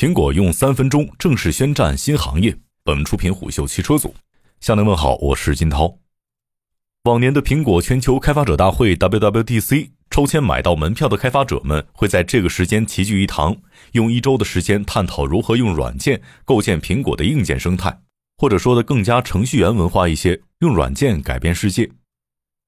苹果用三分钟正式宣战新行业。本出品虎嗅汽车组向您问好，我是金涛。往年的苹果全球开发者大会 （WWDC） 抽签买到门票的开发者们会在这个时间齐聚一堂，用一周的时间探讨如何用软件构建苹果的硬件生态，或者说的更加程序员文化一些，用软件改变世界。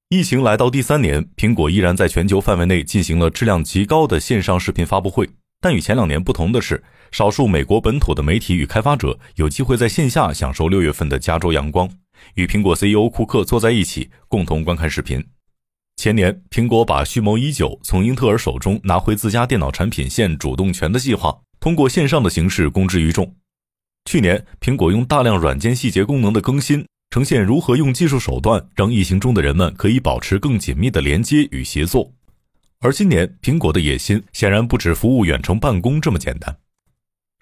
疫情来到第三年，苹果依然在全球范围内进行了质量极高的线上视频发布会。但与前两年不同的是，少数美国本土的媒体与开发者有机会在线下享受六月份的加州阳光，与苹果 CEO 库克坐在一起共同观看视频。前年，苹果把蓄谋已久从英特尔手中拿回自家电脑产品线主动权的计划，通过线上的形式公之于众。去年，苹果用大量软件细节功能的更新，呈现如何用技术手段让疫情中的人们可以保持更紧密的连接与协作。而今年，苹果的野心显然不止服务远程办公这么简单。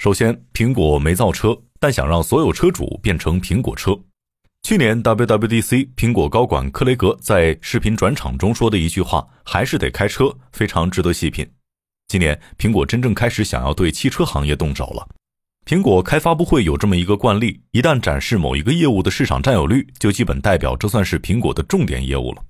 首先，苹果没造车，但想让所有车主变成苹果车。去年 WWDC，苹果高管克雷格在视频转场中说的一句话：“还是得开车”，非常值得细品。今年，苹果真正开始想要对汽车行业动手了。苹果开发布会有这么一个惯例：一旦展示某一个业务的市场占有率，就基本代表这算是苹果的重点业务了。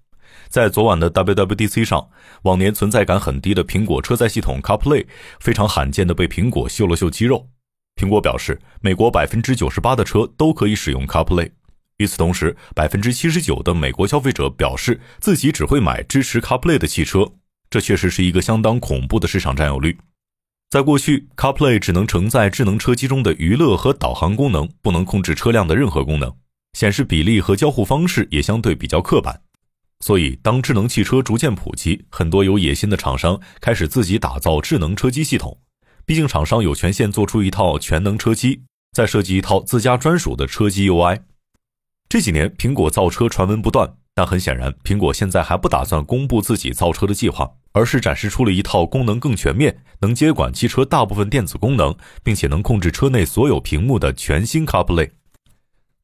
在昨晚的 WWDC 上，往年存在感很低的苹果车载系统 CarPlay 非常罕见的被苹果秀了秀肌肉。苹果表示，美国百分之九十八的车都可以使用 CarPlay。与此同时，百分之七十九的美国消费者表示自己只会买支持 CarPlay 的汽车。这确实是一个相当恐怖的市场占有率。在过去，CarPlay 只能承载智能车机中的娱乐和导航功能，不能控制车辆的任何功能。显示比例和交互方式也相对比较刻板。所以，当智能汽车逐渐普及，很多有野心的厂商开始自己打造智能车机系统。毕竟，厂商有权限做出一套全能车机，再设计一套自家专属的车机 UI。这几年，苹果造车传闻不断，但很显然，苹果现在还不打算公布自己造车的计划，而是展示出了一套功能更全面、能接管汽车大部分电子功能，并且能控制车内所有屏幕的全新 CarPlay。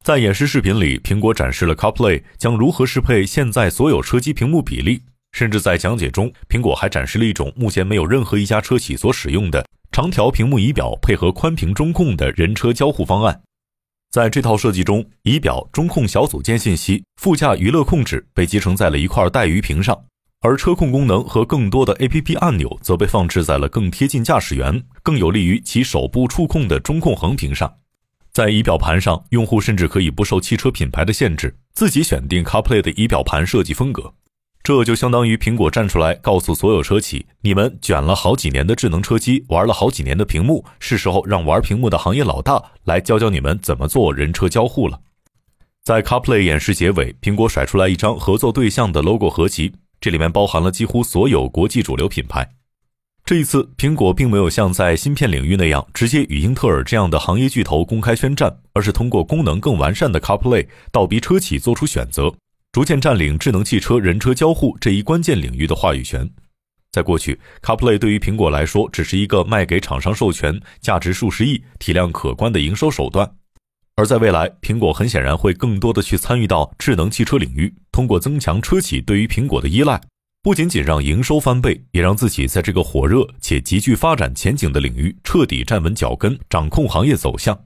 在演示视频里，苹果展示了 CarPlay 将如何适配现在所有车机屏幕比例，甚至在讲解中，苹果还展示了一种目前没有任何一家车企所使用的长条屏幕仪表配合宽屏中控的人车交互方案。在这套设计中，仪表、中控小组件信息、副驾娱乐控制被集成在了一块带鱼屏上，而车控功能和更多的 APP 按钮则被放置在了更贴近驾驶员、更有利于其手部触控的中控横屏上。在仪表盘上，用户甚至可以不受汽车品牌的限制，自己选定 CarPlay 的仪表盘设计风格。这就相当于苹果站出来告诉所有车企：你们卷了好几年的智能车机，玩了好几年的屏幕，是时候让玩屏幕的行业老大来教教你们怎么做人车交互了。在 CarPlay 演示结尾，苹果甩出来一张合作对象的 logo 合集，这里面包含了几乎所有国际主流品牌。这一次，苹果并没有像在芯片领域那样直接与英特尔这样的行业巨头公开宣战，而是通过功能更完善的 CarPlay，倒逼车企做出选择，逐渐占领智能汽车人车交互这一关键领域的话语权。在过去，CarPlay 对于苹果来说只是一个卖给厂商授权、价值数十亿、体量可观的营收手段，而在未来，苹果很显然会更多的去参与到智能汽车领域，通过增强车企对于苹果的依赖。不仅仅让营收翻倍，也让自己在这个火热且极具发展前景的领域彻底站稳脚跟，掌控行业走向。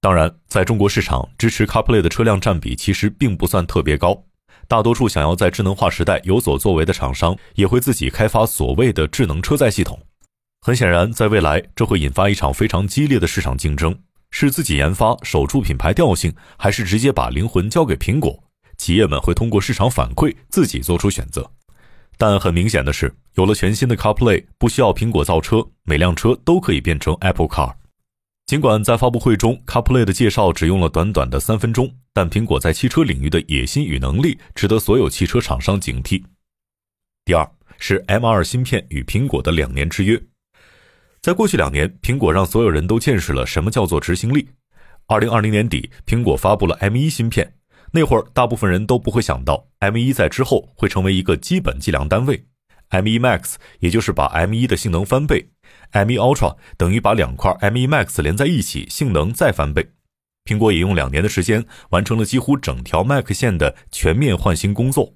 当然，在中国市场，支持 CarPlay 的车辆占比其实并不算特别高。大多数想要在智能化时代有所作为的厂商，也会自己开发所谓的智能车载系统。很显然，在未来，这会引发一场非常激烈的市场竞争：是自己研发，守住品牌调性，还是直接把灵魂交给苹果？企业们会通过市场反馈自己做出选择。但很明显的是，有了全新的 CarPlay，不需要苹果造车，每辆车都可以变成 Apple Car。尽管在发布会中 CarPlay 的介绍只用了短短的三分钟，但苹果在汽车领域的野心与能力值得所有汽车厂商警惕。第二是 M2 芯片与苹果的两年之约。在过去两年，苹果让所有人都见识了什么叫做执行力。二零二零年底，苹果发布了 M1 芯片。那会儿，大部分人都不会想到，M1 在之后会成为一个基本计量单位，M1 Max 也就是把 M1 的性能翻倍，M1 Ultra 等于把两块 M1 Max 连在一起，性能再翻倍。苹果也用两年的时间完成了几乎整条 Mac 线的全面换新工作。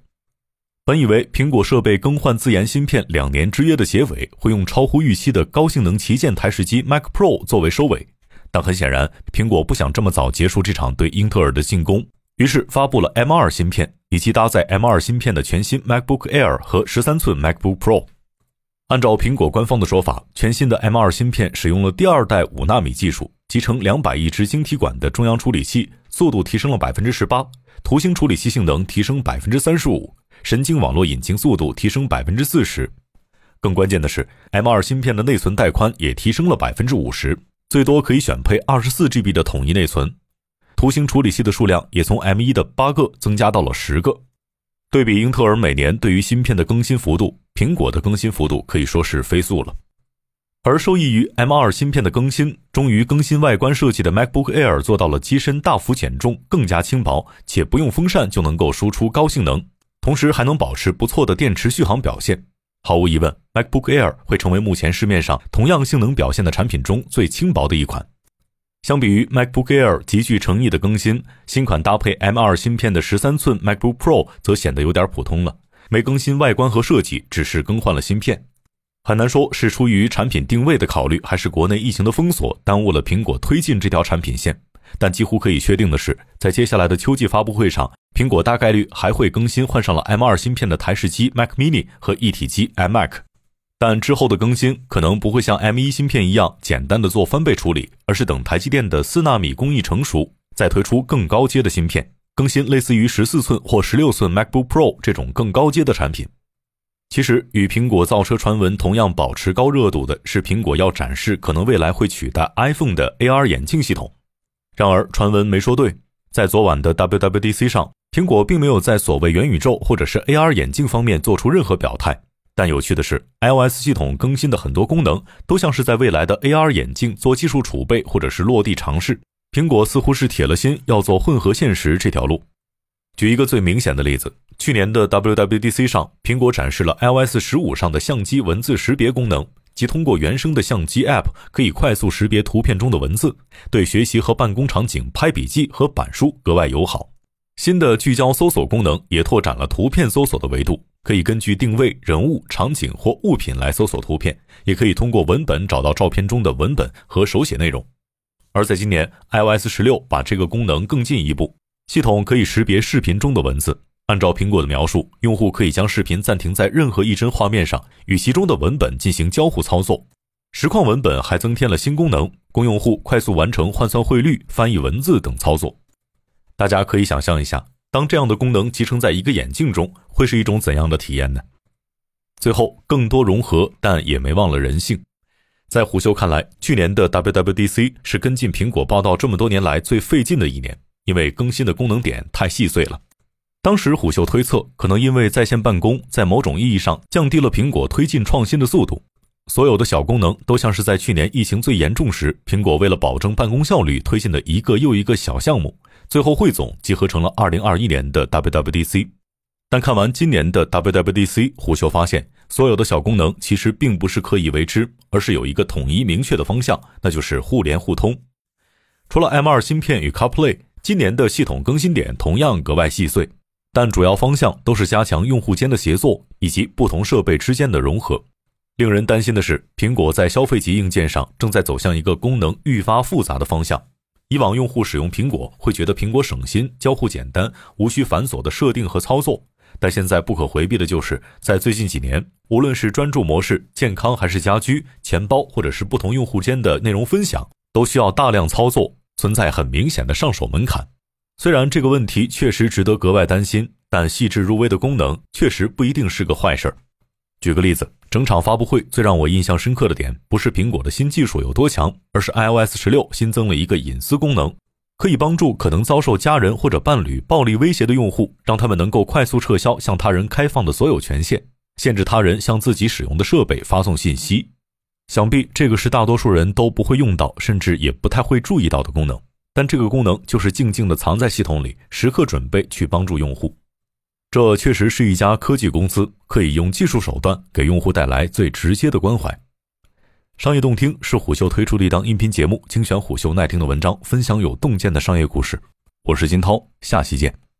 本以为苹果设备更换自研芯片两年之约的结尾会用超乎预期的高性能旗舰台式机 Mac Pro 作为收尾，但很显然，苹果不想这么早结束这场对英特尔的进攻，于是发布了 M2 芯片以及搭载 M2 芯片的全新 MacBook Air 和十三寸 MacBook Pro。按照苹果官方的说法，全新的 M2 芯片使用了第二代五纳米技术，集成两百亿只晶体管的中央处理器，速度提升了百分之十八，图形处理器性能提升百分之三十五。神经网络引擎速度提升百分之四十，更关键的是，M2 芯片的内存带宽也提升了百分之五十，最多可以选配二十四 GB 的统一内存。图形处理器的数量也从 M1 的八个增加到了十个。对比英特尔每年对于芯片的更新幅度，苹果的更新幅度可以说是飞速了。而受益于 M2 芯片的更新，终于更新外观设计的 MacBook Air 做到了机身大幅减重、更加轻薄，且不用风扇就能够输出高性能。同时还能保持不错的电池续航表现。毫无疑问，MacBook Air 会成为目前市面上同样性能表现的产品中最轻薄的一款。相比于 MacBook Air 极具诚意的更新，新款搭配 M2 芯片的十三寸 MacBook Pro 则显得有点普通了。没更新外观和设计，只是更换了芯片。很难说是出于产品定位的考虑，还是国内疫情的封锁耽误了苹果推进这条产品线。但几乎可以确定的是，在接下来的秋季发布会上，苹果大概率还会更新换上了 M2 芯片的台式机 Mac Mini 和一体机 iMac。但之后的更新可能不会像 M1 芯片一样简单的做翻倍处理，而是等台积电的四纳米工艺成熟，再推出更高阶的芯片，更新类似于十四寸或十六寸 MacBook Pro 这种更高阶的产品。其实，与苹果造车传闻同样保持高热度的是，苹果要展示可能未来会取代 iPhone 的 AR 眼镜系统。然而，传闻没说对，在昨晚的 WWDC 上，苹果并没有在所谓元宇宙或者是 AR 眼镜方面做出任何表态。但有趣的是，iOS 系统更新的很多功能都像是在未来的 AR 眼镜做技术储备或者是落地尝试。苹果似乎是铁了心要做混合现实这条路。举一个最明显的例子，去年的 WWDC 上，苹果展示了 iOS 十五上的相机文字识别功能。即通过原生的相机 App 可以快速识别图片中的文字，对学习和办公场景拍笔记和板书格外友好。新的聚焦搜索功能也拓展了图片搜索的维度，可以根据定位、人物、场景或物品来搜索图片，也可以通过文本找到照片中的文本和手写内容。而在今年，iOS 十六把这个功能更进一步，系统可以识别视频中的文字。按照苹果的描述，用户可以将视频暂停在任何一帧画面上，与其中的文本进行交互操作。实况文本还增添了新功能，供用户快速完成换算汇率、翻译文字等操作。大家可以想象一下，当这样的功能集成在一个眼镜中，会是一种怎样的体验呢？最后，更多融合，但也没忘了人性。在虎嗅看来，去年的 WWDC 是跟进苹果报道这么多年来最费劲的一年，因为更新的功能点太细碎了。当时虎嗅推测，可能因为在线办公在某种意义上降低了苹果推进创新的速度，所有的小功能都像是在去年疫情最严重时，苹果为了保证办公效率推进的一个又一个小项目，最后汇总集合成了2021年的 WWDC。但看完今年的 WWDC，虎嗅发现，所有的小功能其实并不是刻意为之，而是有一个统一明确的方向，那就是互联互通。除了 M2 芯片与 CarPlay，今年的系统更新点同样格外细碎。但主要方向都是加强用户间的协作以及不同设备之间的融合。令人担心的是，苹果在消费级硬件上正在走向一个功能愈发复杂的方向。以往用户使用苹果会觉得苹果省心、交互简单、无需繁琐的设定和操作，但现在不可回避的就是，在最近几年，无论是专注模式、健康还是家居、钱包，或者是不同用户间的内容分享，都需要大量操作，存在很明显的上手门槛。虽然这个问题确实值得格外担心，但细致入微的功能确实不一定是个坏事儿。举个例子，整场发布会最让我印象深刻的点，不是苹果的新技术有多强，而是 iOS 十六新增了一个隐私功能，可以帮助可能遭受家人或者伴侣暴力威胁的用户，让他们能够快速撤销向他人开放的所有权限，限制他人向自己使用的设备发送信息。想必这个是大多数人都不会用到，甚至也不太会注意到的功能。但这个功能就是静静地藏在系统里，时刻准备去帮助用户。这确实是一家科技公司，可以用技术手段给用户带来最直接的关怀。商业洞听是虎嗅推出的一档音频节目，精选虎嗅耐听的文章，分享有洞见的商业故事。我是金涛，下期见。